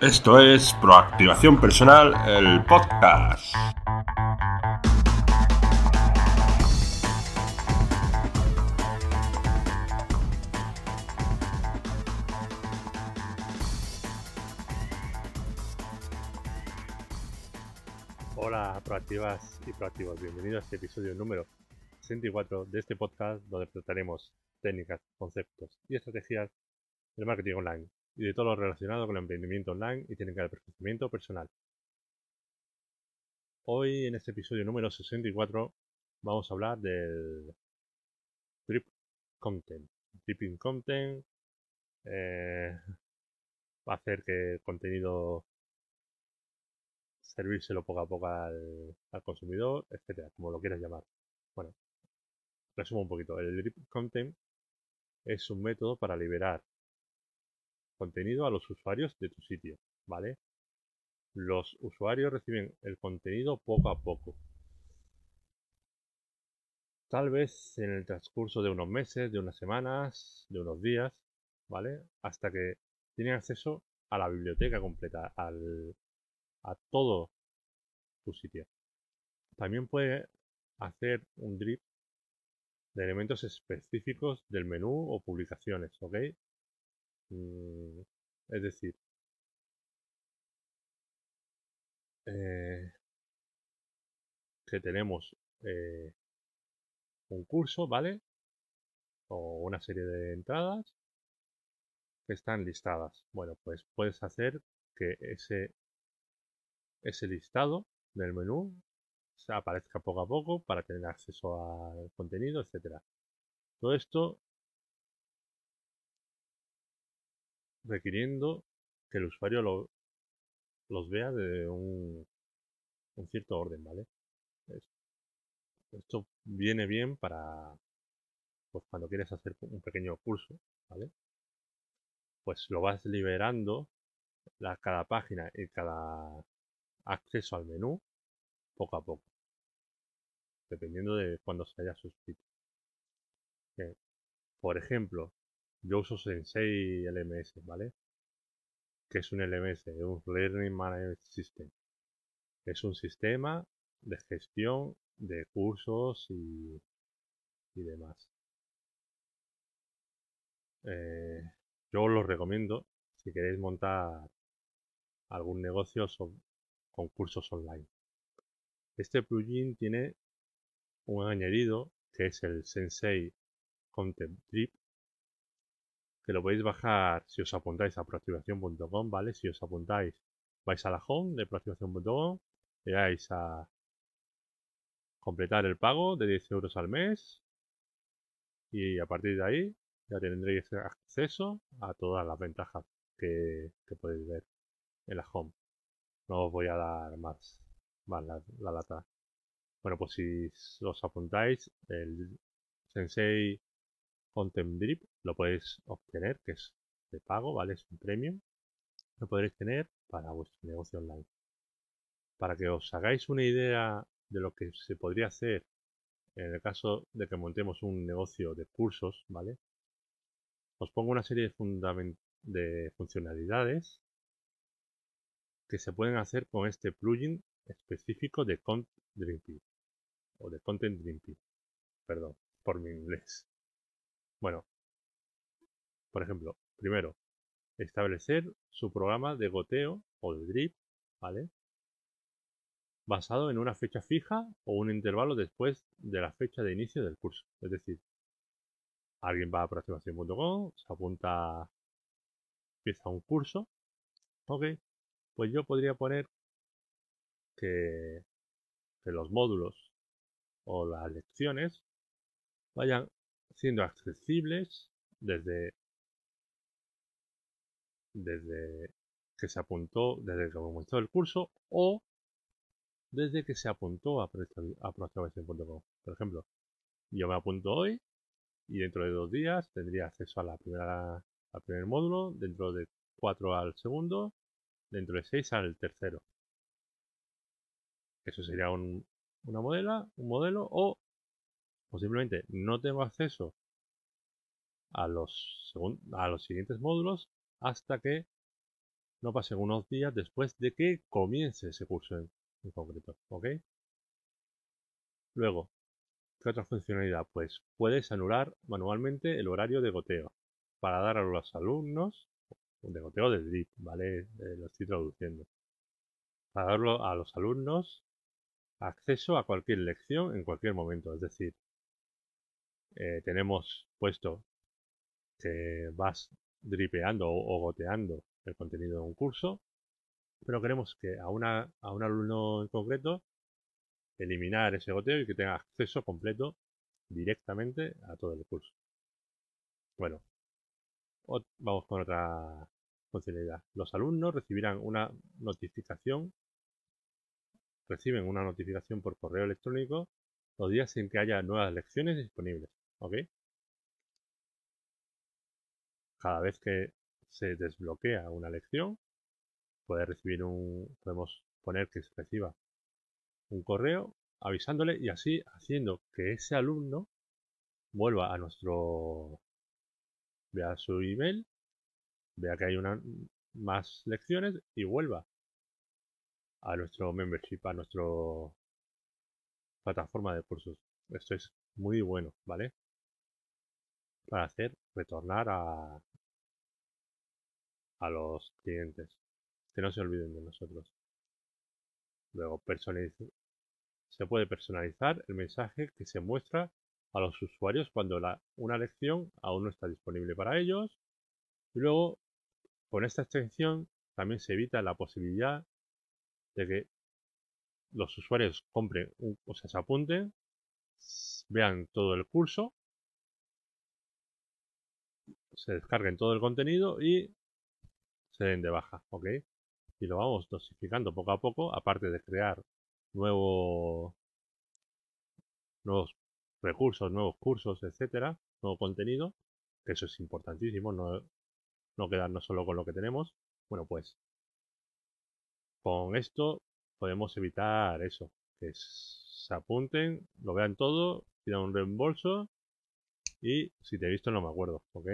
Esto es Proactivación Personal, el podcast. Hola, proactivas y proactivos. Bienvenidos a este episodio número 64 de este podcast donde trataremos técnicas, conceptos y estrategias del marketing online y de todo lo relacionado con el emprendimiento online y técnica de perfeccionamiento personal. Hoy en este episodio número 64 vamos a hablar del drip content. Dripping content eh, va a hacer que el contenido servírselo poco a poco al, al consumidor, etcétera, como lo quieras llamar. Bueno, resumo un poquito. El drip content es un método para liberar contenido a los usuarios de tu sitio, ¿vale? Los usuarios reciben el contenido poco a poco. Tal vez en el transcurso de unos meses, de unas semanas, de unos días, ¿vale? Hasta que tienen acceso a la biblioteca completa, al, a todo tu sitio. También puede hacer un drip de elementos específicos del menú o publicaciones, ¿ok? Mm, es decir, eh, que tenemos eh, un curso, ¿vale? O una serie de entradas que están listadas. Bueno, pues puedes hacer que ese, ese listado del menú aparezca poco a poco para tener acceso al contenido, etcétera. Todo esto requiriendo que el usuario lo, los vea de un, cierto orden, ¿vale? Esto viene bien para pues cuando quieres hacer un pequeño curso, ¿vale? Pues lo vas liberando la, cada página y cada acceso al menú poco a poco, dependiendo de cuándo se haya suscrito. por ejemplo, yo uso Sensei LMS, ¿vale? Que es un LMS, un Learning Management System. Es un sistema de gestión de cursos y, y demás. Eh, yo os lo recomiendo si queréis montar algún negocio con cursos online. Este plugin tiene un añadido que es el Sensei Content Trip lo podéis bajar si os apuntáis a proactivación.com, ¿vale? Si os apuntáis, vais a la home de proactivación.com, le dais a completar el pago de 10 euros al mes y a partir de ahí ya tendréis acceso a todas las ventajas que, podéis ver en la home. No os voy a dar más, más la, la lata. Bueno, pues si os apuntáis, el Sensei Content Drip lo podéis obtener, que es de pago, ¿vale? Es un premium. Lo podréis tener para vuestro negocio online. Para que os hagáis una idea de lo que se podría hacer en el caso de que montemos un negocio de cursos, ¿vale? Os pongo una serie de, de funcionalidades que se pueden hacer con este plugin específico de Content Dripping o de Content. Perdón por mi inglés. Bueno, por ejemplo, primero, establecer su programa de goteo o de drip, ¿vale? Basado en una fecha fija o un intervalo después de la fecha de inicio del curso. Es decir, alguien va a aproximación.com, se apunta, empieza un curso, ok, pues yo podría poner que, que los módulos o las lecciones vayan siendo accesibles desde, desde que se apuntó, desde que comenzó el curso o desde que se apuntó a aproximación.com. Por ejemplo, yo me apunto hoy y dentro de dos días tendría acceso a la primera, al primer módulo, dentro de cuatro al segundo, dentro de seis al tercero. Eso sería un, una modela, un modelo o o simplemente no tengo acceso a los, a los siguientes módulos hasta que no pasen unos días después de que comience ese curso en, concreto, ¿ok? Luego, ¿qué otra funcionalidad? Pues puedes anular manualmente el horario de goteo para dar a los alumnos, de goteo de drip, ¿vale? Eh, lo estoy traduciendo. Para darlo a los alumnos acceso a cualquier lección en cualquier momento. Es decir, eh, tenemos puesto que vas dripeando o, goteando el contenido de un curso, pero queremos que a, una, a un alumno en concreto eliminar ese goteo y que tenga acceso completo directamente a todo el curso. Bueno, vamos con otra funcionalidad. Los alumnos recibirán una notificación, reciben una notificación por correo electrónico los días en que haya nuevas lecciones disponibles. ¿Ok? Cada vez que se desbloquea una lección, puede recibir un, podemos poner que se reciba un correo avisándole y así haciendo que ese alumno vuelva a nuestro vea su email vea que hay una más lecciones y vuelva a nuestro membership a nuestro plataforma de cursos esto es muy bueno vale para hacer retornar a a los clientes que no se olviden de nosotros luego se puede personalizar el mensaje que se muestra a los usuarios cuando la, una lección aún no está disponible para ellos. Y luego, con esta extensión, también se evita la posibilidad de que los usuarios compren, o sea, se apunten, vean todo el curso, se descarguen todo el contenido y se den de baja, ¿ok? Y lo vamos dosificando poco a poco, aparte de crear nuevo, nuevos recursos, nuevos cursos, etcétera, nuevo contenido, que eso es importantísimo, no, no quedarnos solo con lo que tenemos. Bueno, pues con esto podemos evitar eso, que se apunten, lo vean todo, pidan un reembolso y si te he visto no me acuerdo, ¿ok?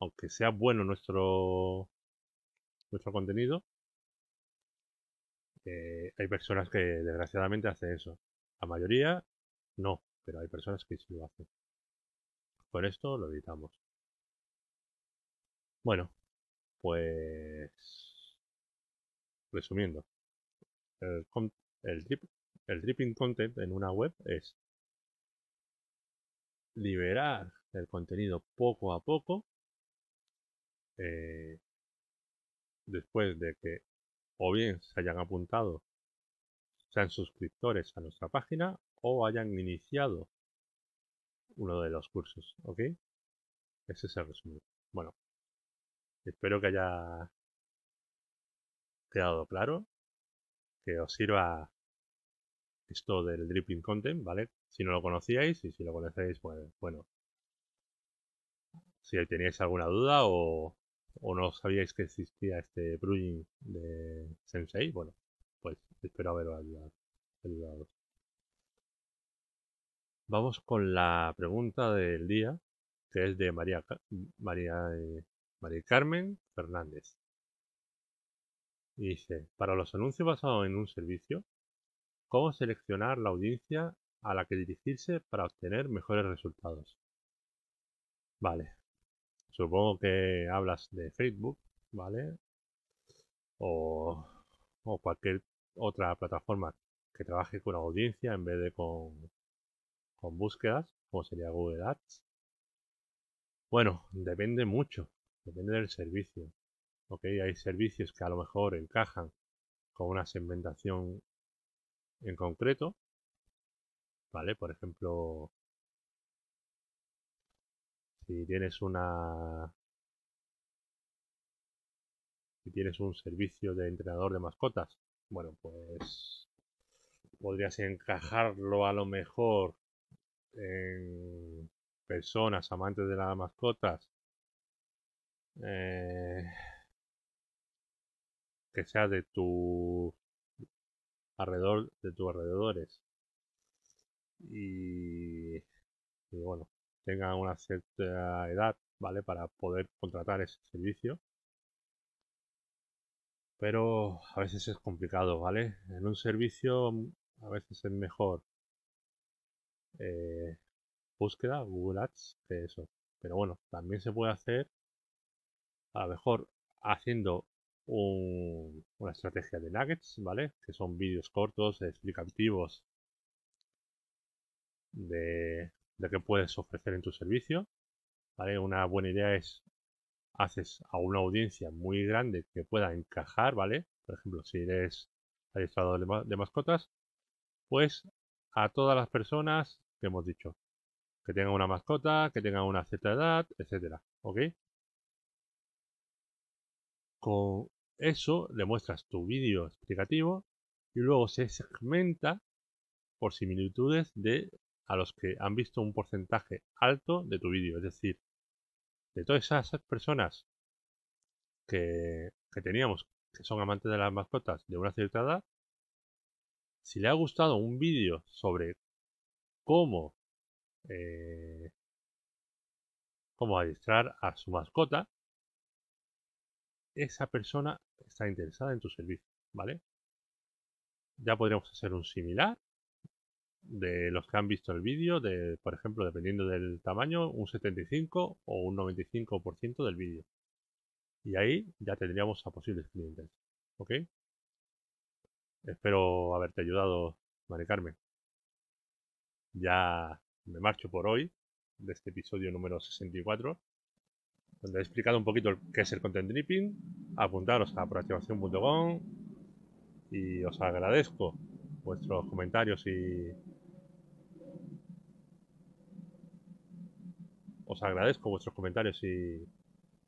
Aunque sea bueno nuestro nuestro contenido, eh, hay personas que desgraciadamente hacen eso. La mayoría no, pero hay personas que sí lo hacen. Por esto lo editamos. Bueno, pues resumiendo, el dripping content en una web es liberar el contenido poco a poco eh, después de que o bien se hayan apuntado, sean suscriptores a nuestra página o hayan iniciado uno de los cursos, ¿ok? Ese es el resumen. Bueno, espero que haya quedado claro, que os sirva esto del dripping content, ¿vale? Si no lo conocíais y si lo conocéis, pues bueno. Si teníais alguna duda o, o no sabíais que existía este plugin de Sensei, bueno, pues espero haberos ayudado. Vamos con la pregunta del día, que es de María, María, eh, María Carmen Fernández. Dice, para los anuncios basados en un servicio, ¿cómo seleccionar la audiencia a la que dirigirse para obtener mejores resultados? Vale, Supongo que hablas de Facebook, ¿vale? O, cualquier otra plataforma que trabaje con audiencia en vez de con, con búsquedas, como sería Google Ads. Bueno, depende mucho, depende del servicio. ¿ok? Hay servicios que a lo mejor encajan con una segmentación en concreto, ¿vale? Por ejemplo, si tienes una si tienes un servicio de entrenador de mascotas bueno pues podrías encajarlo a lo mejor en personas amantes de las mascotas eh, que sea de tu alrededor de tus alrededores. Y, y bueno tengan una cierta edad, ¿vale? Para poder contratar ese servicio. pero a veces es complicado, ¿vale? En un servicio a veces es mejor eh, búsqueda, Google Ads, que eso. Pero bueno, también se puede hacer a lo mejor haciendo una estrategia de nuggets, ¿vale? Que son vídeos cortos, explicativos de, de qué puedes ofrecer en tu servicio. ¿vale? Una buena idea es haces a una audiencia muy grande que pueda encajar, ¿vale? Por ejemplo, si eres administrador de mascotas, pues a todas las personas que hemos dicho, que tengan una mascota, que tengan una cierta edad, etcétera, ¿ok? Con eso le muestras tu vídeo explicativo y luego se segmenta por similitudes de a los que han visto un porcentaje alto de tu vídeo. Es decir, de todas esas personas que, teníamos que son amantes de las mascotas de una cierta edad, si le ha gustado un vídeo sobre cómo eh, cómo adiestrar a su mascota, esa persona está interesada en tu servicio, ¿vale? Ya podríamos hacer un similar de los que han visto el vídeo, de, por ejemplo, dependiendo del tamaño, un 75 o un 95% del vídeo. Y ahí ya tendríamos a posibles clientes. ¿Ok? Espero haberte ayudado, Mari Carmen. Ya me marcho por hoy de este episodio número 64, donde he explicado un poquito qué es el content dripping. Apuntaros a proactivación.com y os agradezco vuestros comentarios y os agradezco vuestros comentarios y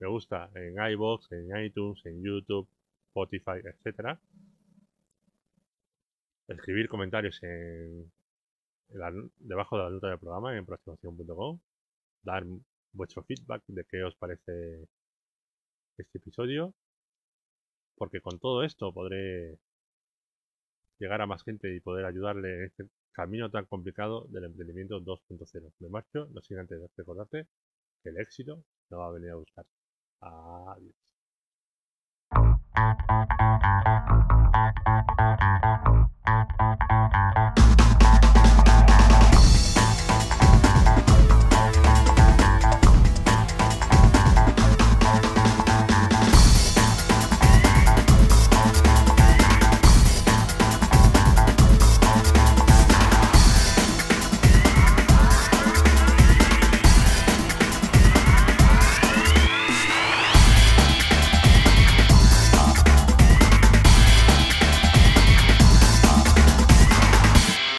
me gusta en iBox, en iTunes, en YouTube, Spotify, etcétera. Escribir comentarios en, debajo de la nota del programa en proactivación.com. Dar vuestro feedback de qué os parece este episodio. Porque con todo esto podré llegar a más gente y poder ayudarle en este camino tan complicado del emprendimiento 2.0. Me marcho, no sin antes recordarte que el éxito no va a venir a buscar. Adiós.